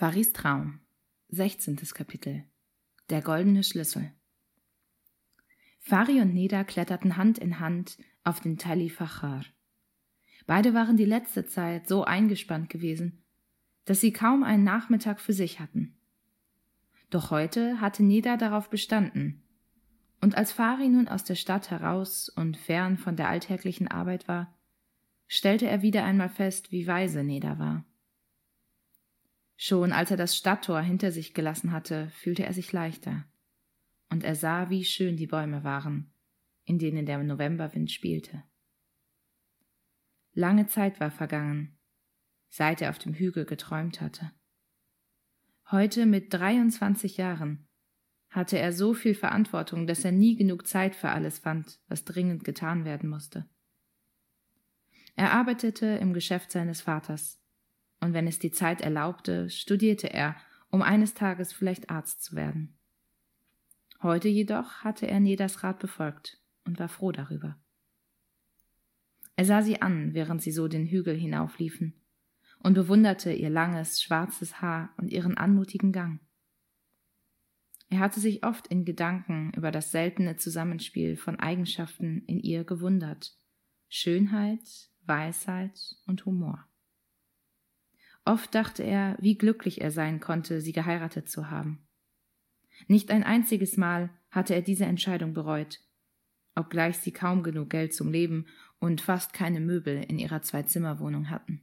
Faris Traum, 16. Kapitel Der goldene Schlüssel Fari und Neda kletterten Hand in Hand auf den Tali Fachar. Beide waren die letzte Zeit so eingespannt gewesen, dass sie kaum einen Nachmittag für sich hatten. Doch heute hatte Neda darauf bestanden, und als Fari nun aus der Stadt heraus und fern von der alltäglichen Arbeit war, stellte er wieder einmal fest, wie weise Neda war. Schon als er das Stadttor hinter sich gelassen hatte, fühlte er sich leichter. Und er sah, wie schön die Bäume waren, in denen der Novemberwind spielte. Lange Zeit war vergangen, seit er auf dem Hügel geträumt hatte. Heute mit 23 Jahren hatte er so viel Verantwortung, dass er nie genug Zeit für alles fand, was dringend getan werden musste. Er arbeitete im Geschäft seines Vaters, und wenn es die Zeit erlaubte, studierte er, um eines Tages vielleicht Arzt zu werden. Heute jedoch hatte er Nedas Rat befolgt und war froh darüber. Er sah sie an, während sie so den Hügel hinaufliefen, und bewunderte ihr langes, schwarzes Haar und ihren anmutigen Gang. Er hatte sich oft in Gedanken über das seltene Zusammenspiel von Eigenschaften in ihr gewundert Schönheit, Weisheit und Humor. Oft dachte er, wie glücklich er sein konnte, sie geheiratet zu haben. Nicht ein einziges Mal hatte er diese Entscheidung bereut, obgleich sie kaum genug Geld zum Leben und fast keine Möbel in ihrer Zwei-Zimmer-Wohnung hatten.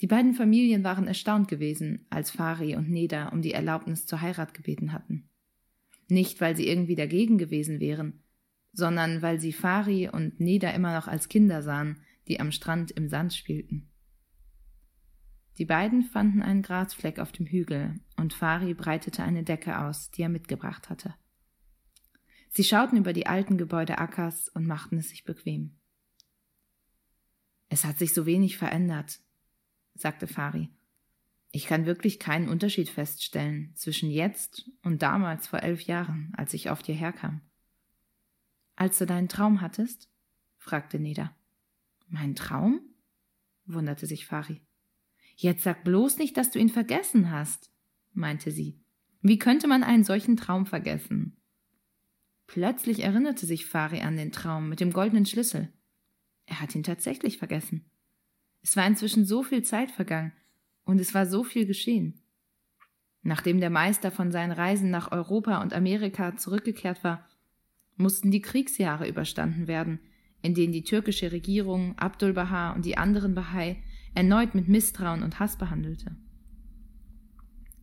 Die beiden Familien waren erstaunt gewesen, als Fari und Neda um die Erlaubnis zur Heirat gebeten hatten. Nicht, weil sie irgendwie dagegen gewesen wären, sondern weil sie Fari und Neda immer noch als Kinder sahen, die am Strand im Sand spielten. Die beiden fanden einen Grasfleck auf dem Hügel, und Fari breitete eine Decke aus, die er mitgebracht hatte. Sie schauten über die alten Gebäude Ackers und machten es sich bequem. Es hat sich so wenig verändert, sagte Fari. Ich kann wirklich keinen Unterschied feststellen zwischen jetzt und damals vor elf Jahren, als ich auf dir herkam. Als du deinen Traum hattest? fragte Neda. Mein Traum? wunderte sich Fari. Jetzt sag bloß nicht, dass du ihn vergessen hast, meinte sie. Wie könnte man einen solchen Traum vergessen? Plötzlich erinnerte sich Fari an den Traum mit dem goldenen Schlüssel. Er hat ihn tatsächlich vergessen. Es war inzwischen so viel Zeit vergangen und es war so viel geschehen. Nachdem der Meister von seinen Reisen nach Europa und Amerika zurückgekehrt war, mussten die Kriegsjahre überstanden werden, in denen die türkische Regierung Abdul Baha und die anderen Bahai erneut mit Misstrauen und Hass behandelte.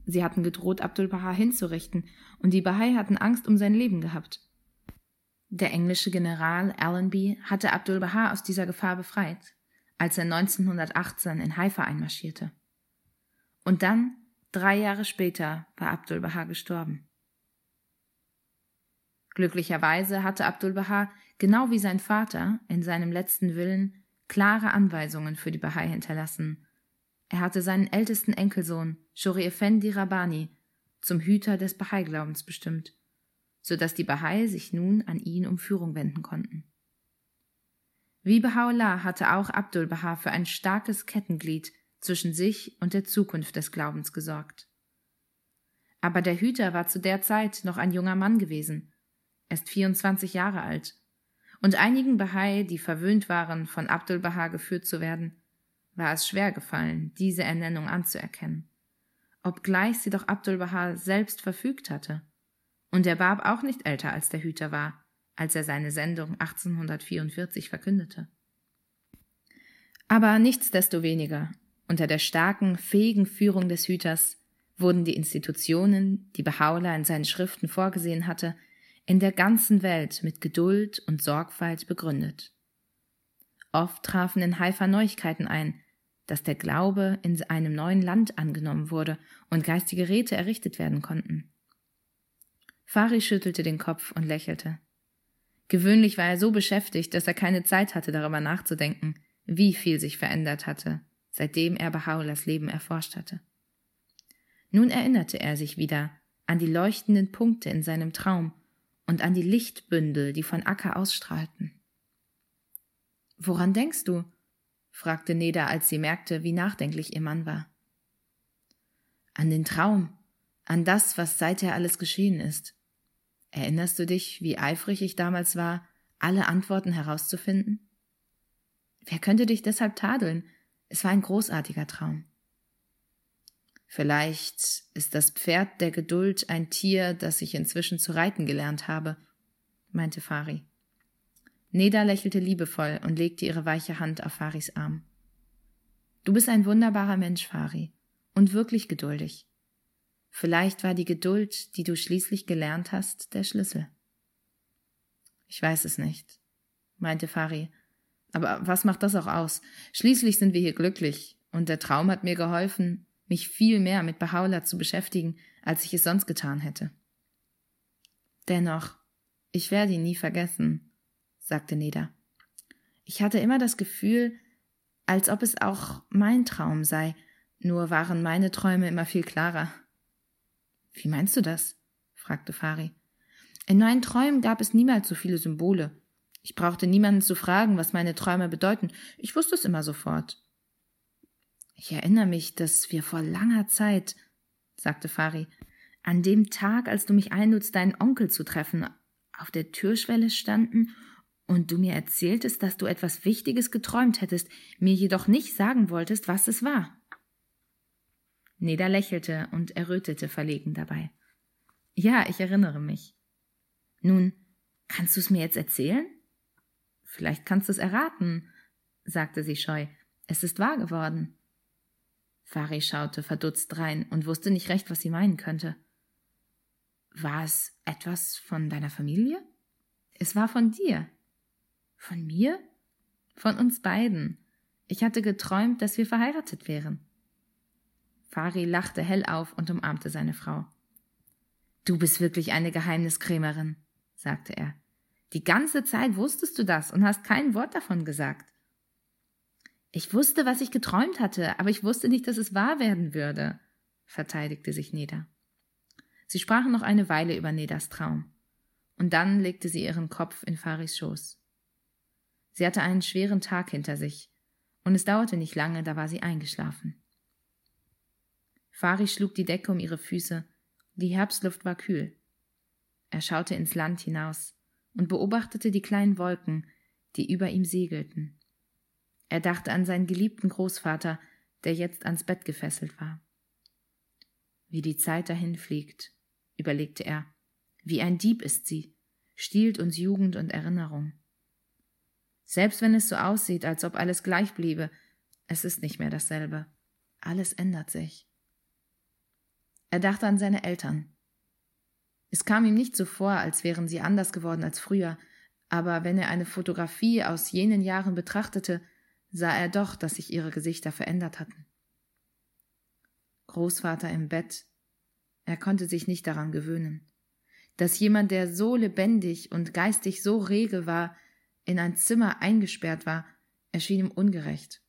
Sie hatten gedroht, Abdul Baha hinzurichten, und die Bahai hatten Angst um sein Leben gehabt. Der englische General Allenby hatte Abdul Baha aus dieser Gefahr befreit, als er 1918 in Haifa einmarschierte. Und dann, drei Jahre später, war Abdul Baha gestorben. Glücklicherweise hatte Abdul Baha, genau wie sein Vater, in seinem letzten Willen klare Anweisungen für die Bahai hinterlassen. Er hatte seinen ältesten Enkelsohn, Shori Effendi Rabbani, zum Hüter des Bahai-Glaubens bestimmt, so dass die Bahai sich nun an ihn um Führung wenden konnten. Wie Baha'u'llah hatte auch Abdul Baha für ein starkes Kettenglied zwischen sich und der Zukunft des Glaubens gesorgt. Aber der Hüter war zu der Zeit noch ein junger Mann gewesen, erst 24 Jahre alt und einigen Bahai, die verwöhnt waren, von Abdul Baha geführt zu werden, war es schwer gefallen, diese Ernennung anzuerkennen, obgleich sie doch Abdul Baha selbst verfügt hatte. Und der Bab auch nicht älter als der Hüter war, als er seine Sendung 1844 verkündete. Aber nichtsdestoweniger, unter der starken, fähigen Führung des Hüters wurden die Institutionen, die Behaula in seinen Schriften vorgesehen hatte, in der ganzen Welt mit Geduld und Sorgfalt begründet. Oft trafen in Haifa Neuigkeiten ein, dass der Glaube in einem neuen Land angenommen wurde und geistige Räte errichtet werden konnten. Fari schüttelte den Kopf und lächelte. Gewöhnlich war er so beschäftigt, dass er keine Zeit hatte, darüber nachzudenken, wie viel sich verändert hatte, seitdem er Baha'u'llahs Leben erforscht hatte. Nun erinnerte er sich wieder an die leuchtenden Punkte in seinem Traum und an die Lichtbündel, die von Acker ausstrahlten. Woran denkst du? fragte Neda, als sie merkte, wie nachdenklich ihr Mann war. An den Traum, an das, was seither alles geschehen ist. Erinnerst du dich, wie eifrig ich damals war, alle Antworten herauszufinden? Wer könnte dich deshalb tadeln? Es war ein großartiger Traum. Vielleicht ist das Pferd der Geduld ein Tier, das ich inzwischen zu reiten gelernt habe, meinte Fari. Neda lächelte liebevoll und legte ihre weiche Hand auf Faris Arm. Du bist ein wunderbarer Mensch, Fari, und wirklich geduldig. Vielleicht war die Geduld, die du schließlich gelernt hast, der Schlüssel. Ich weiß es nicht, meinte Fari. Aber was macht das auch aus? Schließlich sind wir hier glücklich, und der Traum hat mir geholfen, mich viel mehr mit Bahaula zu beschäftigen, als ich es sonst getan hätte. Dennoch, ich werde ihn nie vergessen, sagte Neda. Ich hatte immer das Gefühl, als ob es auch mein Traum sei, nur waren meine Träume immer viel klarer. Wie meinst du das? fragte Fari. In meinen Träumen gab es niemals so viele Symbole. Ich brauchte niemanden zu fragen, was meine Träume bedeuten. Ich wusste es immer sofort. Ich erinnere mich, dass wir vor langer Zeit, sagte Fari, an dem Tag, als du mich einludst, deinen Onkel zu treffen, auf der Türschwelle standen und du mir erzähltest, dass du etwas Wichtiges geträumt hättest, mir jedoch nicht sagen wolltest, was es war. Neda lächelte und errötete verlegen dabei. Ja, ich erinnere mich. Nun, kannst du es mir jetzt erzählen? Vielleicht kannst du es erraten, sagte sie scheu. Es ist wahr geworden. Fari schaute verdutzt rein und wusste nicht recht, was sie meinen könnte. War es etwas von deiner Familie? Es war von dir. Von mir? Von uns beiden. Ich hatte geträumt, dass wir verheiratet wären. Fari lachte hell auf und umarmte seine Frau. Du bist wirklich eine Geheimniskrämerin, sagte er. Die ganze Zeit wusstest du das und hast kein Wort davon gesagt. Ich wusste, was ich geträumt hatte, aber ich wusste nicht, dass es wahr werden würde, verteidigte sich Neda. Sie sprachen noch eine Weile über Nedas Traum. Und dann legte sie ihren Kopf in Faris Schoß. Sie hatte einen schweren Tag hinter sich, und es dauerte nicht lange, da war sie eingeschlafen. Fari schlug die Decke um ihre Füße. Die Herbstluft war kühl. Er schaute ins Land hinaus und beobachtete die kleinen Wolken, die über ihm segelten. Er dachte an seinen geliebten Großvater, der jetzt ans Bett gefesselt war. Wie die Zeit dahinfliegt, überlegte er. Wie ein Dieb ist sie, stiehlt uns Jugend und Erinnerung. Selbst wenn es so aussieht, als ob alles gleich bliebe, es ist nicht mehr dasselbe. Alles ändert sich. Er dachte an seine Eltern. Es kam ihm nicht so vor, als wären sie anders geworden als früher, aber wenn er eine Fotografie aus jenen Jahren betrachtete, sah er doch, dass sich ihre Gesichter verändert hatten. Großvater im Bett, er konnte sich nicht daran gewöhnen, dass jemand, der so lebendig und geistig so rege war, in ein Zimmer eingesperrt war, erschien ihm ungerecht.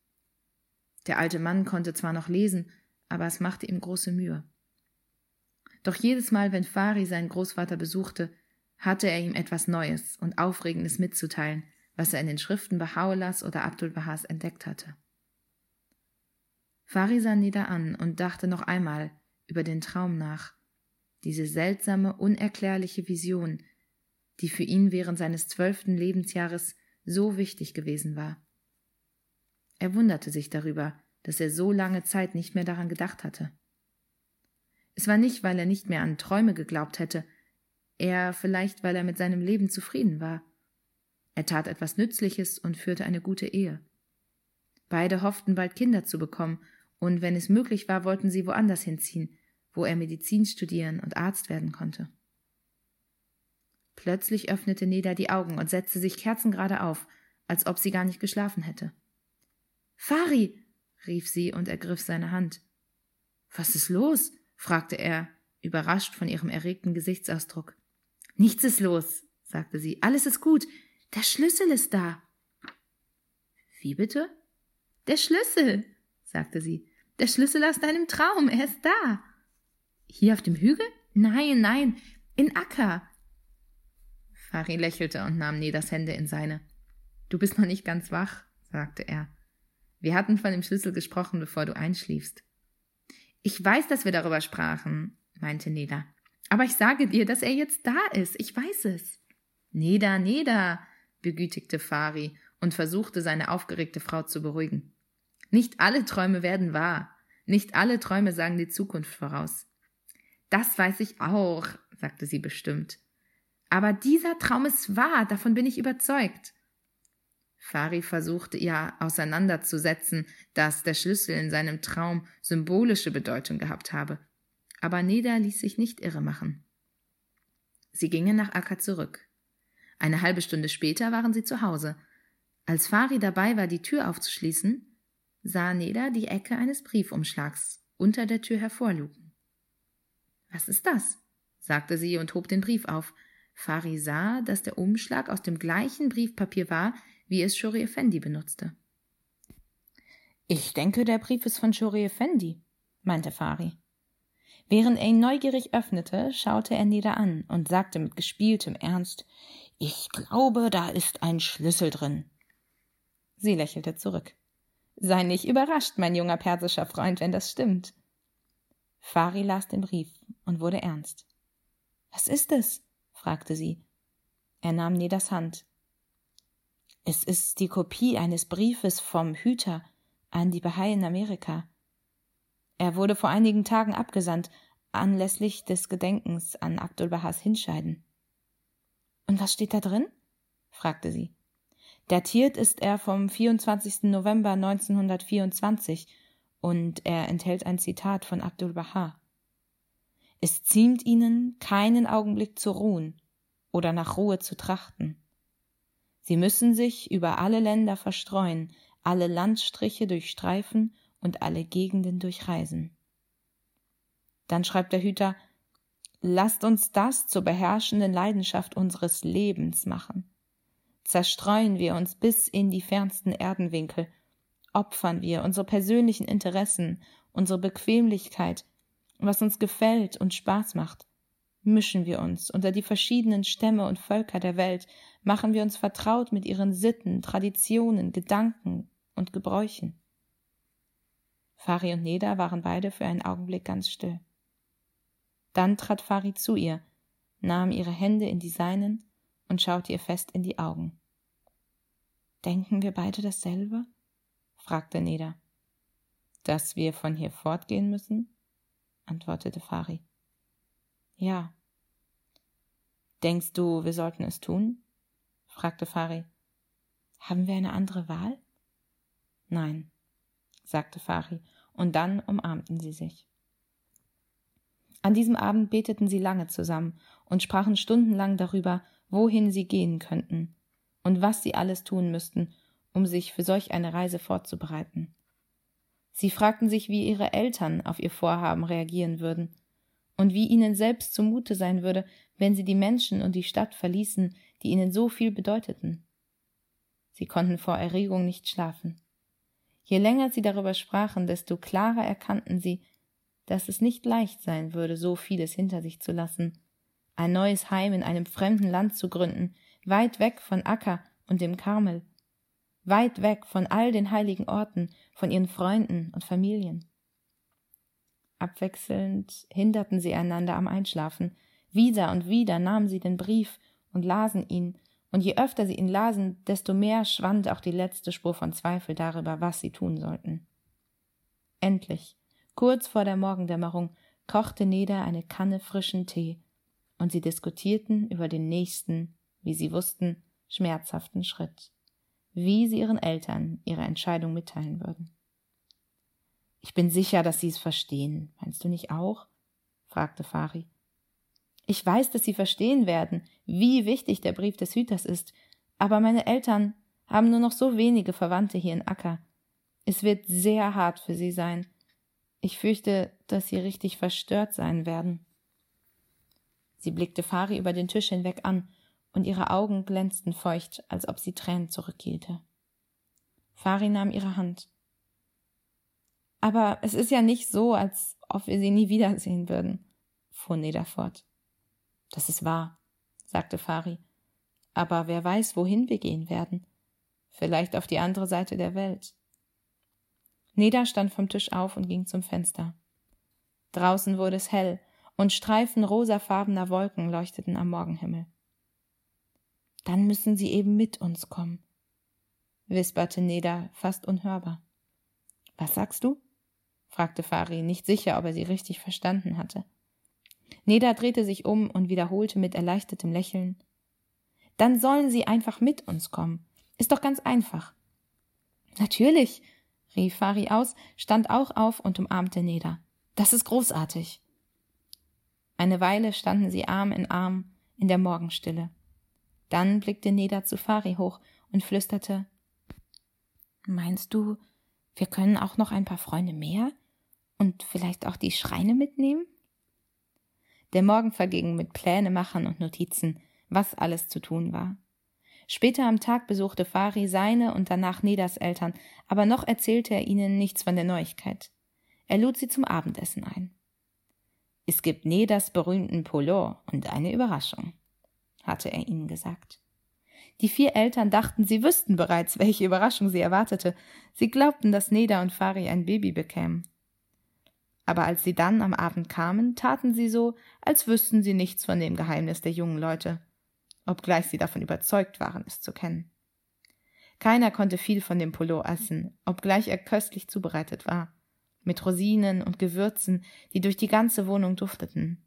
Der alte Mann konnte zwar noch lesen, aber es machte ihm große Mühe. Doch jedes Mal, wenn Fari seinen Großvater besuchte, hatte er ihm etwas Neues und Aufregendes mitzuteilen, was er in den Schriften Baha'u'llahs oder Abdul Bahas entdeckt hatte. Fari sah nieder an und dachte noch einmal über den Traum nach, diese seltsame, unerklärliche Vision, die für ihn während seines zwölften Lebensjahres so wichtig gewesen war. Er wunderte sich darüber, dass er so lange Zeit nicht mehr daran gedacht hatte. Es war nicht, weil er nicht mehr an Träume geglaubt hätte, eher vielleicht, weil er mit seinem Leben zufrieden war. Er tat etwas Nützliches und führte eine gute Ehe. Beide hofften bald Kinder zu bekommen, und wenn es möglich war, wollten sie woanders hinziehen, wo er Medizin studieren und Arzt werden konnte. Plötzlich öffnete Neda die Augen und setzte sich kerzengerade auf, als ob sie gar nicht geschlafen hätte. Fari! rief sie und ergriff seine Hand. Was ist los? fragte er, überrascht von ihrem erregten Gesichtsausdruck. Nichts ist los, sagte sie. Alles ist gut. Der Schlüssel ist da. Wie bitte? Der Schlüssel, sagte sie. Der Schlüssel aus deinem Traum, er ist da. Hier auf dem Hügel? Nein, nein, in Acker. Fari lächelte und nahm Nedas Hände in seine. Du bist noch nicht ganz wach, sagte er. Wir hatten von dem Schlüssel gesprochen, bevor du einschliefst. Ich weiß, dass wir darüber sprachen, meinte Neda. Aber ich sage dir, dass er jetzt da ist. Ich weiß es. Neda, Neda, begütigte Fari und versuchte, seine aufgeregte Frau zu beruhigen. Nicht alle Träume werden wahr. Nicht alle Träume sagen die Zukunft voraus. Das weiß ich auch, sagte sie bestimmt. Aber dieser Traum ist wahr, davon bin ich überzeugt. Fari versuchte ihr auseinanderzusetzen, dass der Schlüssel in seinem Traum symbolische Bedeutung gehabt habe. Aber Neda ließ sich nicht irre machen. Sie gingen nach Akka zurück. Eine halbe Stunde später waren sie zu Hause. Als Fari dabei war, die Tür aufzuschließen, sah Neda die Ecke eines Briefumschlags unter der Tür hervorlugen. Was ist das? sagte sie und hob den Brief auf. Fari sah, dass der Umschlag aus dem gleichen Briefpapier war, wie es Shori Effendi benutzte. Ich denke, der Brief ist von Shori Effendi, meinte Fari. Während er ihn neugierig öffnete, schaute er Neda an und sagte mit gespieltem Ernst Ich glaube, da ist ein Schlüssel drin. Sie lächelte zurück. Sei nicht überrascht, mein junger persischer Freund, wenn das stimmt. Fari las den Brief und wurde ernst. Was ist es? fragte sie. Er nahm Nedas Hand. Es ist die Kopie eines Briefes vom Hüter an die Bahai in Amerika. Er wurde vor einigen Tagen abgesandt, anlässlich des Gedenkens an Abdul Bahas Hinscheiden. Und was steht da drin? fragte sie. Datiert ist er vom 24. November 1924 und er enthält ein Zitat von Abdul Baha. Es ziemt ihnen, keinen Augenblick zu ruhen oder nach Ruhe zu trachten. Sie müssen sich über alle Länder verstreuen, alle Landstriche durchstreifen und alle Gegenden durchreisen. Dann schreibt der Hüter, lasst uns das zur beherrschenden Leidenschaft unseres Lebens machen zerstreuen wir uns bis in die fernsten Erdenwinkel, opfern wir unsere persönlichen Interessen, unsere Bequemlichkeit, was uns gefällt und Spaß macht, mischen wir uns unter die verschiedenen Stämme und Völker der Welt, machen wir uns vertraut mit ihren Sitten, Traditionen, Gedanken und Gebräuchen. Fari und Neda waren beide für einen Augenblick ganz still. Dann trat Fari zu ihr, nahm ihre Hände in die seinen und schaute ihr fest in die Augen. Denken wir beide dasselbe? fragte Neda. Dass wir von hier fortgehen müssen? antwortete Fari. Ja. Denkst du, wir sollten es tun? fragte Fari. Haben wir eine andere Wahl? Nein, sagte Fari, und dann umarmten sie sich. An diesem Abend beteten sie lange zusammen und sprachen stundenlang darüber, wohin sie gehen könnten und was sie alles tun müssten, um sich für solch eine Reise vorzubereiten. Sie fragten sich, wie ihre Eltern auf ihr Vorhaben reagieren würden und wie ihnen selbst zumute sein würde, wenn sie die Menschen und die Stadt verließen, die ihnen so viel bedeuteten. Sie konnten vor Erregung nicht schlafen. Je länger sie darüber sprachen, desto klarer erkannten sie, dass es nicht leicht sein würde, so vieles hinter sich zu lassen ein neues Heim in einem fremden Land zu gründen, weit weg von Akka und dem Karmel, weit weg von all den heiligen Orten, von ihren Freunden und Familien. Abwechselnd hinderten sie einander am Einschlafen, wieder und wieder nahmen sie den Brief und lasen ihn, und je öfter sie ihn lasen, desto mehr schwand auch die letzte Spur von Zweifel darüber, was sie tun sollten. Endlich, kurz vor der Morgendämmerung, kochte Neda eine Kanne frischen Tee und sie diskutierten über den nächsten, wie sie wussten, schmerzhaften Schritt, wie sie ihren Eltern ihre Entscheidung mitteilen würden. Ich bin sicher, dass sie es verstehen. Meinst du nicht auch? fragte Fari. Ich weiß, dass sie verstehen werden, wie wichtig der Brief des Hüters ist, aber meine Eltern haben nur noch so wenige Verwandte hier in Acker. Es wird sehr hart für sie sein. Ich fürchte, dass sie richtig verstört sein werden. Sie blickte Fari über den Tisch hinweg an, und ihre Augen glänzten feucht, als ob sie Tränen zurückhielte. Fari nahm ihre Hand. Aber es ist ja nicht so, als ob wir sie nie wiedersehen würden, fuhr Neda fort. Das ist wahr, sagte Fari. Aber wer weiß, wohin wir gehen werden. Vielleicht auf die andere Seite der Welt. Neda stand vom Tisch auf und ging zum Fenster. Draußen wurde es hell, und Streifen rosafarbener Wolken leuchteten am Morgenhimmel. Dann müssen sie eben mit uns kommen, wisperte Neda fast unhörbar. Was sagst du? fragte Fari, nicht sicher, ob er sie richtig verstanden hatte. Neda drehte sich um und wiederholte mit erleichtertem Lächeln Dann sollen sie einfach mit uns kommen. Ist doch ganz einfach. Natürlich, rief Fari aus, stand auch auf und umarmte Neda. Das ist großartig. Eine Weile standen sie Arm in Arm in der Morgenstille. Dann blickte Neda zu Fari hoch und flüsterte Meinst du, wir können auch noch ein paar Freunde mehr und vielleicht auch die Schreine mitnehmen? Der Morgen verging mit Pläne machen und Notizen, was alles zu tun war. Später am Tag besuchte Fari seine und danach Nedas Eltern, aber noch erzählte er ihnen nichts von der Neuigkeit. Er lud sie zum Abendessen ein. Es gibt Nedas berühmten Polo und eine Überraschung, hatte er ihnen gesagt. Die vier Eltern dachten, sie wüssten bereits, welche Überraschung sie erwartete. Sie glaubten, dass Neda und Fari ein Baby bekämen. Aber als sie dann am Abend kamen, taten sie so, als wüssten sie nichts von dem Geheimnis der jungen Leute obgleich sie davon überzeugt waren, es zu kennen. Keiner konnte viel von dem Polo essen, obgleich er köstlich zubereitet war, mit Rosinen und Gewürzen, die durch die ganze Wohnung dufteten.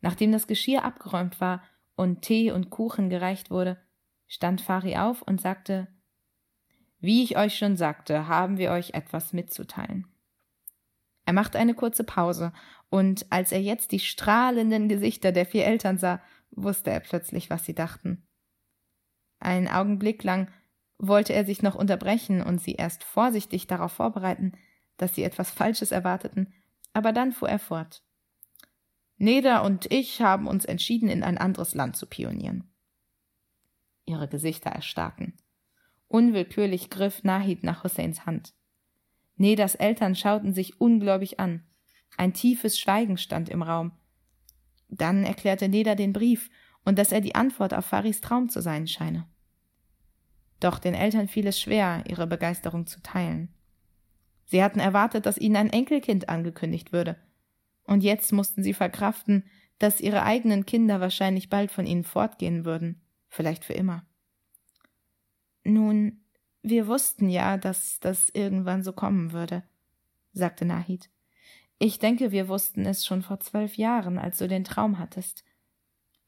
Nachdem das Geschirr abgeräumt war und Tee und Kuchen gereicht wurde, stand Fari auf und sagte Wie ich euch schon sagte, haben wir euch etwas mitzuteilen. Er machte eine kurze Pause, und als er jetzt die strahlenden Gesichter der vier Eltern sah, wusste er plötzlich, was sie dachten. Einen Augenblick lang wollte er sich noch unterbrechen und sie erst vorsichtig darauf vorbereiten, dass sie etwas Falsches erwarteten, aber dann fuhr er fort. Neda und ich haben uns entschieden, in ein anderes Land zu pionieren. Ihre Gesichter erstarken. Unwillkürlich griff Nahid nach Husseins Hand. Nedas Eltern schauten sich ungläubig an. Ein tiefes Schweigen stand im Raum, dann erklärte Neda den Brief und dass er die Antwort auf Faris Traum zu sein scheine. Doch den Eltern fiel es schwer, ihre Begeisterung zu teilen. Sie hatten erwartet, dass ihnen ein Enkelkind angekündigt würde, und jetzt mussten sie verkraften, dass ihre eigenen Kinder wahrscheinlich bald von ihnen fortgehen würden, vielleicht für immer. Nun, wir wussten ja, dass das irgendwann so kommen würde, sagte Nahid. Ich denke, wir wussten es schon vor zwölf Jahren, als du den Traum hattest.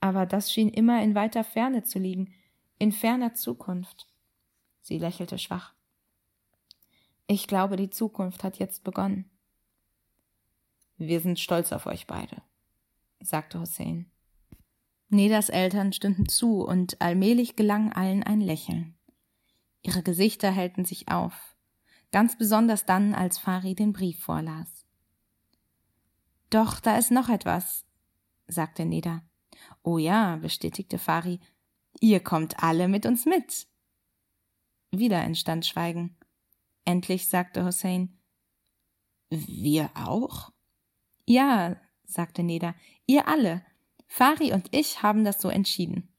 Aber das schien immer in weiter Ferne zu liegen, in ferner Zukunft. Sie lächelte schwach. Ich glaube, die Zukunft hat jetzt begonnen. Wir sind stolz auf euch beide, sagte Hussein. Nedas Eltern stimmten zu, und allmählich gelang allen ein Lächeln. Ihre Gesichter hellten sich auf, ganz besonders dann, als Fari den Brief vorlas. Doch da ist noch etwas, sagte Neda. Oh ja, bestätigte Fari. Ihr kommt alle mit uns mit. Wieder entstand Schweigen. Endlich sagte Hussein. Wir auch? Ja, sagte Neda. Ihr alle. Fari und ich haben das so entschieden.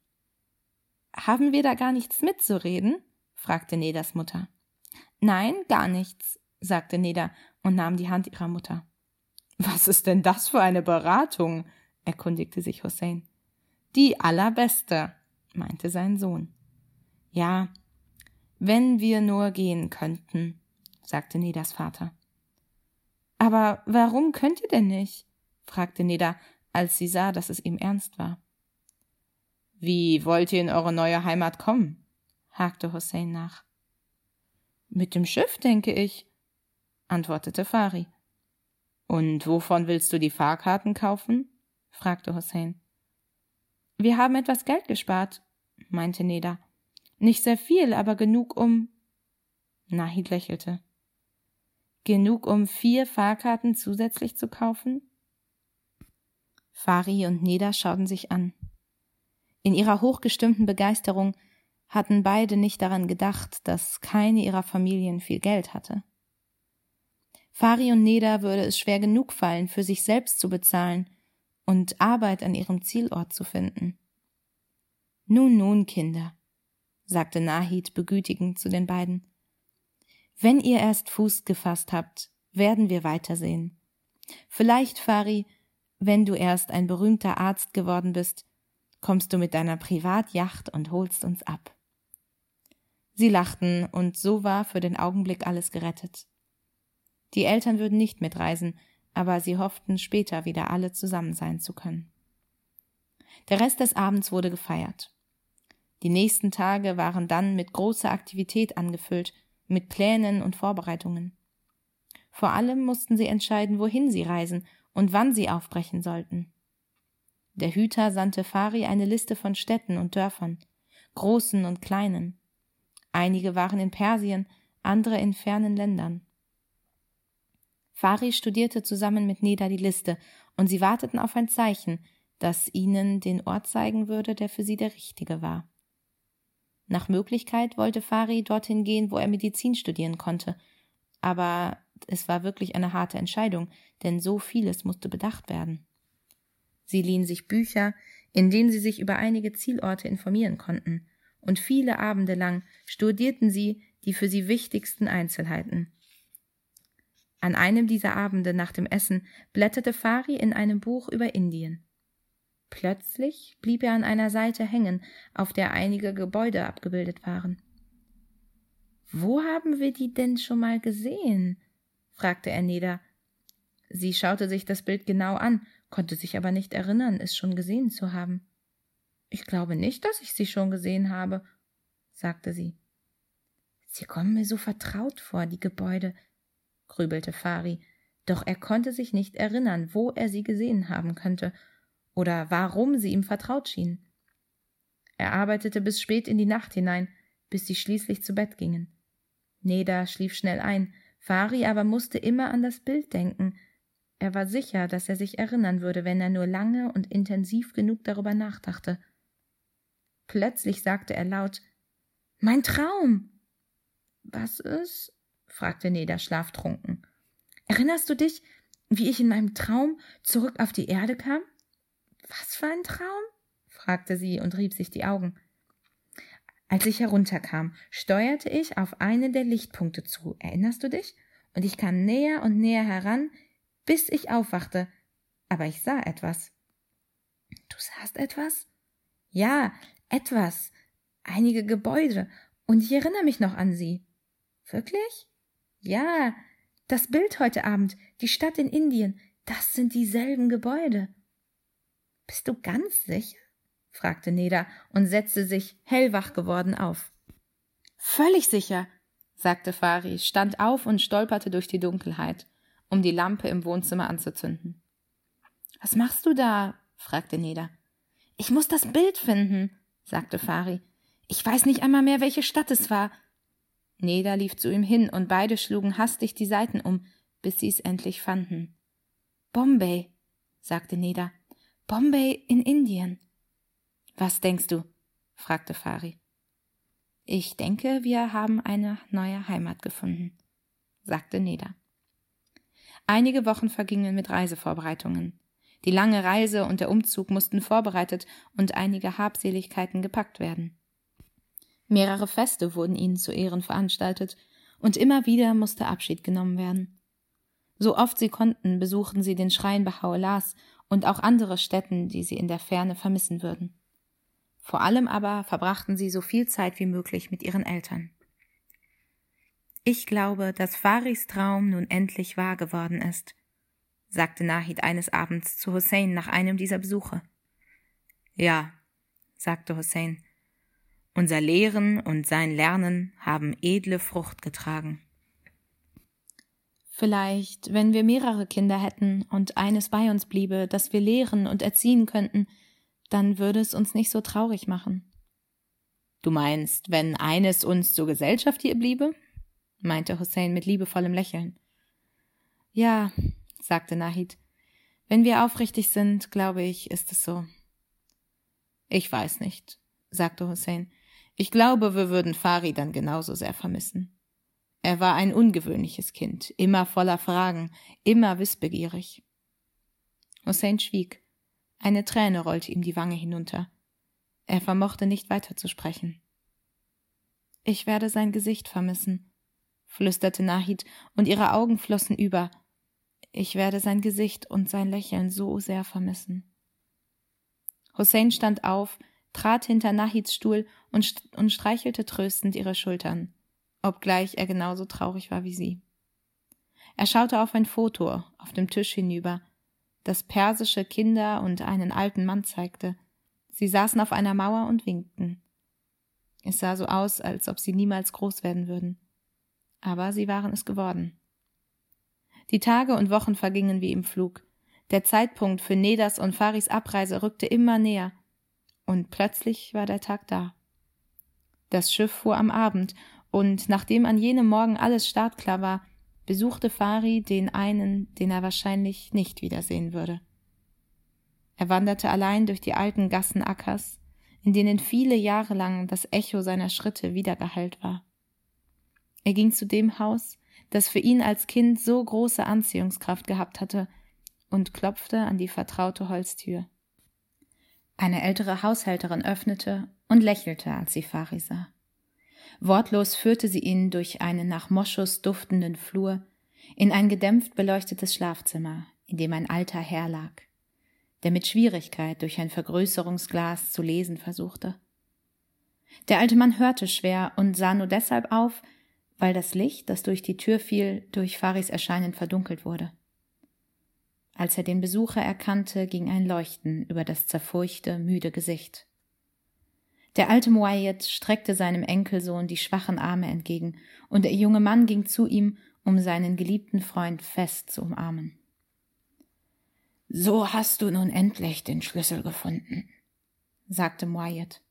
Haben wir da gar nichts mitzureden? fragte Nedas Mutter. Nein, gar nichts, sagte Neda und nahm die Hand ihrer Mutter. Was ist denn das für eine Beratung? erkundigte sich Hussein. Die allerbeste, meinte sein Sohn. Ja, wenn wir nur gehen könnten, sagte Nedas Vater. Aber warum könnt ihr denn nicht? fragte Neda, als sie sah, dass es ihm ernst war. Wie wollt ihr in eure neue Heimat kommen? hakte Hussein nach. Mit dem Schiff, denke ich, antwortete Fari. Und wovon willst du die Fahrkarten kaufen? fragte Hussein. Wir haben etwas Geld gespart, meinte Neda. Nicht sehr viel, aber genug um. Nahid lächelte. Genug, um vier Fahrkarten zusätzlich zu kaufen? Fari und Neda schauten sich an. In ihrer hochgestimmten Begeisterung hatten beide nicht daran gedacht, dass keine ihrer Familien viel Geld hatte. Fari und Neda würde es schwer genug fallen, für sich selbst zu bezahlen und Arbeit an ihrem Zielort zu finden. Nun, nun, Kinder, sagte Nahid begütigend zu den beiden. Wenn ihr erst Fuß gefasst habt, werden wir weitersehen. Vielleicht, Fari, wenn du erst ein berühmter Arzt geworden bist, kommst du mit deiner Privatjacht und holst uns ab. Sie lachten, und so war für den Augenblick alles gerettet. Die Eltern würden nicht mitreisen, aber sie hofften, später wieder alle zusammen sein zu können. Der Rest des Abends wurde gefeiert. Die nächsten Tage waren dann mit großer Aktivität angefüllt, mit Plänen und Vorbereitungen. Vor allem mussten sie entscheiden, wohin sie reisen und wann sie aufbrechen sollten. Der Hüter sandte Fari eine Liste von Städten und Dörfern, großen und kleinen. Einige waren in Persien, andere in fernen Ländern. Fari studierte zusammen mit Neda die Liste, und sie warteten auf ein Zeichen, das ihnen den Ort zeigen würde, der für sie der richtige war. Nach Möglichkeit wollte Fari dorthin gehen, wo er Medizin studieren konnte, aber es war wirklich eine harte Entscheidung, denn so vieles musste bedacht werden. Sie liehen sich Bücher, in denen sie sich über einige Zielorte informieren konnten, und viele Abende lang studierten sie die für sie wichtigsten Einzelheiten. An einem dieser Abende nach dem Essen blätterte Fari in einem Buch über Indien. Plötzlich blieb er an einer Seite hängen, auf der einige Gebäude abgebildet waren. Wo haben wir die denn schon mal gesehen? fragte er Neda. Sie schaute sich das Bild genau an, konnte sich aber nicht erinnern, es schon gesehen zu haben. Ich glaube nicht, dass ich sie schon gesehen habe, sagte sie. Sie kommen mir so vertraut vor, die Gebäude, grübelte Fari, doch er konnte sich nicht erinnern, wo er sie gesehen haben könnte oder warum sie ihm vertraut schienen. Er arbeitete bis spät in die Nacht hinein, bis sie schließlich zu Bett gingen. Neda schlief schnell ein, Fari aber musste immer an das Bild denken. Er war sicher, dass er sich erinnern würde, wenn er nur lange und intensiv genug darüber nachdachte. Plötzlich sagte er laut Mein Traum. Was ist? Fragte Neda schlaftrunken. Erinnerst du dich, wie ich in meinem Traum zurück auf die Erde kam? Was für ein Traum? fragte sie und rieb sich die Augen. Als ich herunterkam, steuerte ich auf einen der Lichtpunkte zu, erinnerst du dich? Und ich kam näher und näher heran, bis ich aufwachte, aber ich sah etwas. Du sahst etwas? Ja, etwas. Einige Gebäude, und ich erinnere mich noch an sie. Wirklich? Ja, das Bild heute Abend, die Stadt in Indien, das sind dieselben Gebäude. Bist du ganz sicher? fragte Neda und setzte sich, hellwach geworden, auf. Völlig sicher, sagte Fari, stand auf und stolperte durch die Dunkelheit, um die Lampe im Wohnzimmer anzuzünden. Was machst du da? fragte Neda. Ich muss das Bild finden, sagte Fari. Ich weiß nicht einmal mehr, welche Stadt es war. Neda lief zu ihm hin und beide schlugen hastig die Seiten um, bis sie es endlich fanden. Bombay, sagte Neda. Bombay in Indien. Was denkst du? fragte Fari. Ich denke, wir haben eine neue Heimat gefunden, sagte Neda. Einige Wochen vergingen mit Reisevorbereitungen. Die lange Reise und der Umzug mussten vorbereitet und einige Habseligkeiten gepackt werden. Mehrere Feste wurden ihnen zu Ehren veranstaltet, und immer wieder musste Abschied genommen werden. So oft sie konnten, besuchten sie den Schrein Baha'u'llahs und auch andere Städten, die sie in der Ferne vermissen würden. Vor allem aber verbrachten sie so viel Zeit wie möglich mit ihren Eltern. Ich glaube, dass Faris Traum nun endlich wahr geworden ist, sagte Nahid eines Abends zu Hussein nach einem dieser Besuche. Ja, sagte Hussein, unser Lehren und sein Lernen haben edle Frucht getragen. Vielleicht, wenn wir mehrere Kinder hätten und eines bei uns bliebe, das wir lehren und erziehen könnten, dann würde es uns nicht so traurig machen. Du meinst, wenn eines uns zur Gesellschaft hier bliebe? meinte Hussein mit liebevollem Lächeln. Ja, sagte Nahid. Wenn wir aufrichtig sind, glaube ich, ist es so. Ich weiß nicht, sagte Hussein. Ich glaube, wir würden Fari dann genauso sehr vermissen. Er war ein ungewöhnliches Kind, immer voller Fragen, immer wissbegierig. Hussein schwieg. Eine Träne rollte ihm die Wange hinunter. Er vermochte nicht weiterzusprechen. Ich werde sein Gesicht vermissen, flüsterte Nahid, und ihre Augen flossen über. ich werde sein Gesicht und sein Lächeln so sehr vermissen. Hussein stand auf, trat hinter Nahids Stuhl und, und streichelte tröstend ihre Schultern, obgleich er genauso traurig war wie sie. Er schaute auf ein Foto auf dem Tisch hinüber, das persische Kinder und einen alten Mann zeigte. Sie saßen auf einer Mauer und winkten. Es sah so aus, als ob sie niemals groß werden würden. Aber sie waren es geworden. Die Tage und Wochen vergingen wie im Flug. Der Zeitpunkt für Nedas und Faris Abreise rückte immer näher. Und plötzlich war der Tag da. Das Schiff fuhr am Abend, und nachdem an jenem Morgen alles startklar war, besuchte Fari den einen, den er wahrscheinlich nicht wiedersehen würde. Er wanderte allein durch die alten Gassen Ackers, in denen viele Jahre lang das Echo seiner Schritte wiedergeheilt war. Er ging zu dem Haus, das für ihn als Kind so große Anziehungskraft gehabt hatte, und klopfte an die vertraute Holztür. Eine ältere Haushälterin öffnete und lächelte, als sie Fari sah. Wortlos führte sie ihn durch einen nach Moschus duftenden Flur in ein gedämpft beleuchtetes Schlafzimmer, in dem ein alter Herr lag, der mit Schwierigkeit durch ein Vergrößerungsglas zu lesen versuchte. Der alte Mann hörte schwer und sah nur deshalb auf, weil das Licht, das durch die Tür fiel, durch Faris Erscheinen verdunkelt wurde. Als er den Besucher erkannte, ging ein Leuchten über das zerfurchte, müde Gesicht. Der alte Muayyad streckte seinem Enkelsohn die schwachen Arme entgegen, und der junge Mann ging zu ihm, um seinen geliebten Freund fest zu umarmen. So hast du nun endlich den Schlüssel gefunden, sagte Muayyad.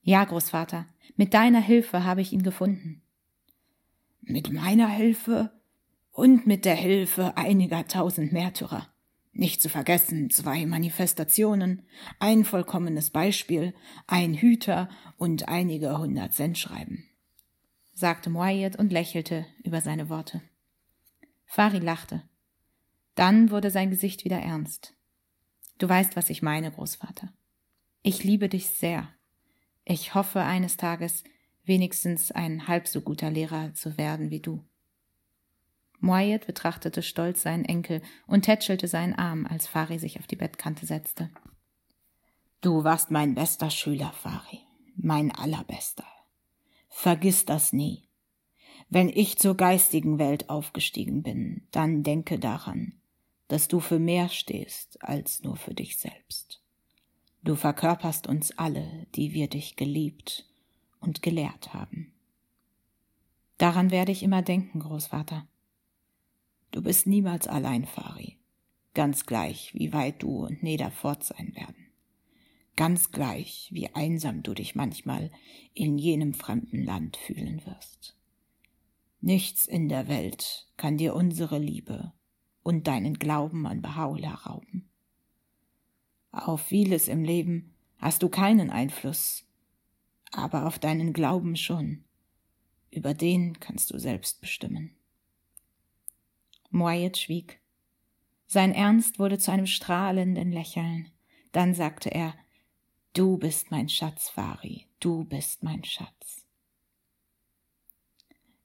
Ja, Großvater, mit deiner Hilfe habe ich ihn gefunden. Mit meiner Hilfe und mit der Hilfe einiger tausend Märtyrer. Nicht zu vergessen zwei Manifestationen, ein vollkommenes Beispiel, ein Hüter und einige hundert Sendschreiben, sagte Moayed und lächelte über seine Worte. Fari lachte. Dann wurde sein Gesicht wieder ernst. Du weißt, was ich meine, Großvater. Ich liebe dich sehr. Ich hoffe eines Tages, wenigstens ein halb so guter Lehrer zu werden wie du. Moyet betrachtete stolz seinen Enkel und tätschelte seinen Arm, als Fari sich auf die Bettkante setzte. Du warst mein bester Schüler, Fari, mein allerbester. Vergiss das nie. Wenn ich zur geistigen Welt aufgestiegen bin, dann denke daran, dass du für mehr stehst als nur für dich selbst. Du verkörperst uns alle, die wir dich geliebt und gelehrt haben. Daran werde ich immer denken, Großvater. Du bist niemals allein, Fari. Ganz gleich, wie weit du und Neda fort sein werden. Ganz gleich, wie einsam du dich manchmal in jenem fremden Land fühlen wirst. Nichts in der Welt kann dir unsere Liebe und deinen Glauben an Bahá'u'lláh rauben. Auf vieles im Leben hast du keinen Einfluss, aber auf deinen Glauben schon. Über den kannst du selbst bestimmen. Moyet schwieg. Sein Ernst wurde zu einem strahlenden Lächeln. Dann sagte er, Du bist mein Schatz, Fari, du bist mein Schatz.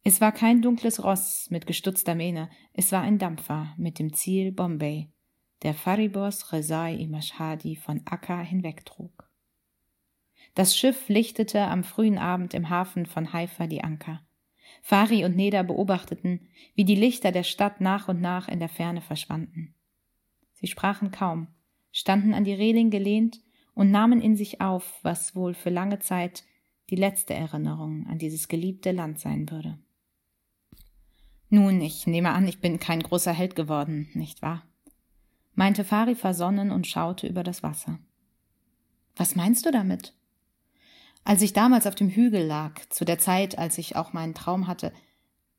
Es war kein dunkles Ross mit gestutzter Mähne, es war ein Dampfer mit dem Ziel Bombay, der Faribos Rezai Imashhadi von Akka hinwegtrug. Das Schiff lichtete am frühen Abend im Hafen von Haifa die Anker. Fari und Neda beobachteten, wie die Lichter der Stadt nach und nach in der Ferne verschwanden. Sie sprachen kaum, standen an die Reling gelehnt und nahmen in sich auf, was wohl für lange Zeit die letzte Erinnerung an dieses geliebte Land sein würde. Nun, ich nehme an, ich bin kein großer Held geworden, nicht wahr? meinte Fari versonnen und schaute über das Wasser. Was meinst du damit? Als ich damals auf dem Hügel lag, zu der Zeit, als ich auch meinen Traum hatte,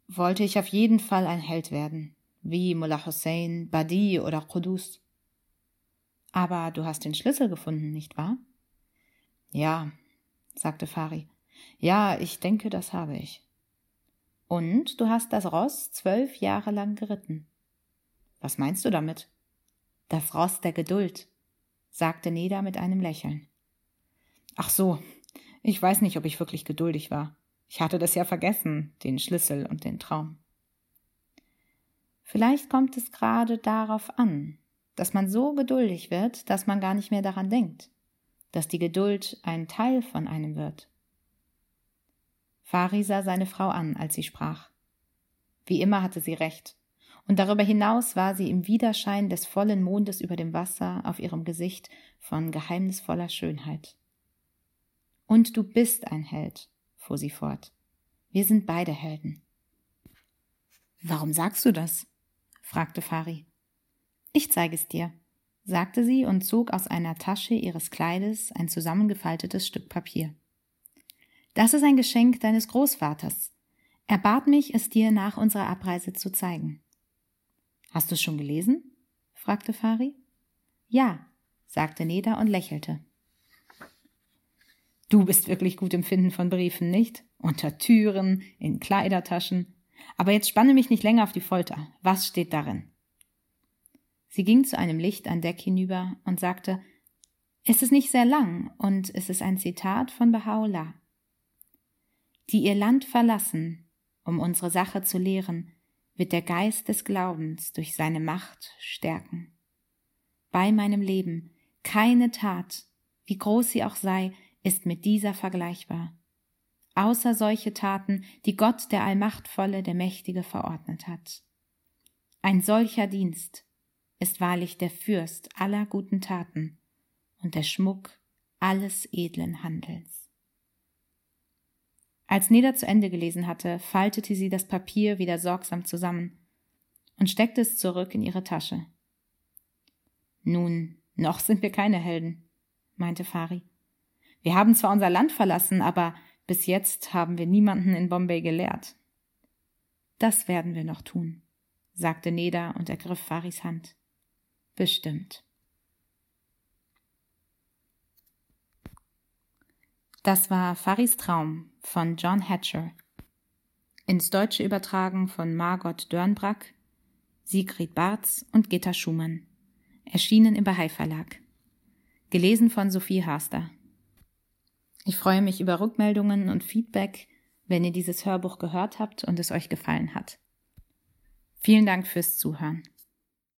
wollte ich auf jeden Fall ein Held werden, wie Mullah Hussein, Badi oder Qudus. Aber du hast den Schlüssel gefunden, nicht wahr? Ja, sagte Fari. Ja, ich denke, das habe ich. Und du hast das Ross zwölf Jahre lang geritten. Was meinst du damit? Das Ross der Geduld, sagte Neda mit einem Lächeln. Ach so, ich weiß nicht, ob ich wirklich geduldig war. Ich hatte das ja vergessen, den Schlüssel und den Traum. Vielleicht kommt es gerade darauf an, dass man so geduldig wird, dass man gar nicht mehr daran denkt, dass die Geduld ein Teil von einem wird. Fari sah seine Frau an, als sie sprach. Wie immer hatte sie recht, und darüber hinaus war sie im Widerschein des vollen Mondes über dem Wasser auf ihrem Gesicht von geheimnisvoller Schönheit. Und du bist ein Held, fuhr sie fort. Wir sind beide Helden. Warum sagst du das? fragte Fari. Ich zeige es dir, sagte sie und zog aus einer Tasche ihres Kleides ein zusammengefaltetes Stück Papier. Das ist ein Geschenk deines Großvaters. Er bat mich, es dir nach unserer Abreise zu zeigen. Hast du es schon gelesen? fragte Fari. Ja, sagte Neda und lächelte. Du bist wirklich gut im Finden von Briefen, nicht? Unter Türen, in Kleidertaschen. Aber jetzt spanne mich nicht länger auf die Folter. Was steht darin? Sie ging zu einem Licht an Deck hinüber und sagte, es ist nicht sehr lang und es ist ein Zitat von Baha'u'llah. Die ihr Land verlassen, um unsere Sache zu lehren, wird der Geist des Glaubens durch seine Macht stärken. Bei meinem Leben keine Tat, wie groß sie auch sei, ist mit dieser vergleichbar, außer solche Taten, die Gott der Allmachtvolle, der Mächtige verordnet hat. Ein solcher Dienst ist wahrlich der Fürst aller guten Taten und der Schmuck alles edlen Handels. Als Neda zu Ende gelesen hatte, faltete sie das Papier wieder sorgsam zusammen und steckte es zurück in ihre Tasche. Nun, noch sind wir keine Helden, meinte Fari. Wir haben zwar unser Land verlassen, aber bis jetzt haben wir niemanden in Bombay gelehrt. Das werden wir noch tun, sagte Neda und ergriff Faris Hand. Bestimmt. Das war Faris Traum von John Hatcher. Ins Deutsche übertragen von Margot Dörnbrack, Sigrid Barz und Gitta Schumann. Erschienen im Bahai Verlag. Gelesen von Sophie Haster. Ich freue mich über Rückmeldungen und Feedback, wenn ihr dieses Hörbuch gehört habt und es euch gefallen hat. Vielen Dank fürs Zuhören.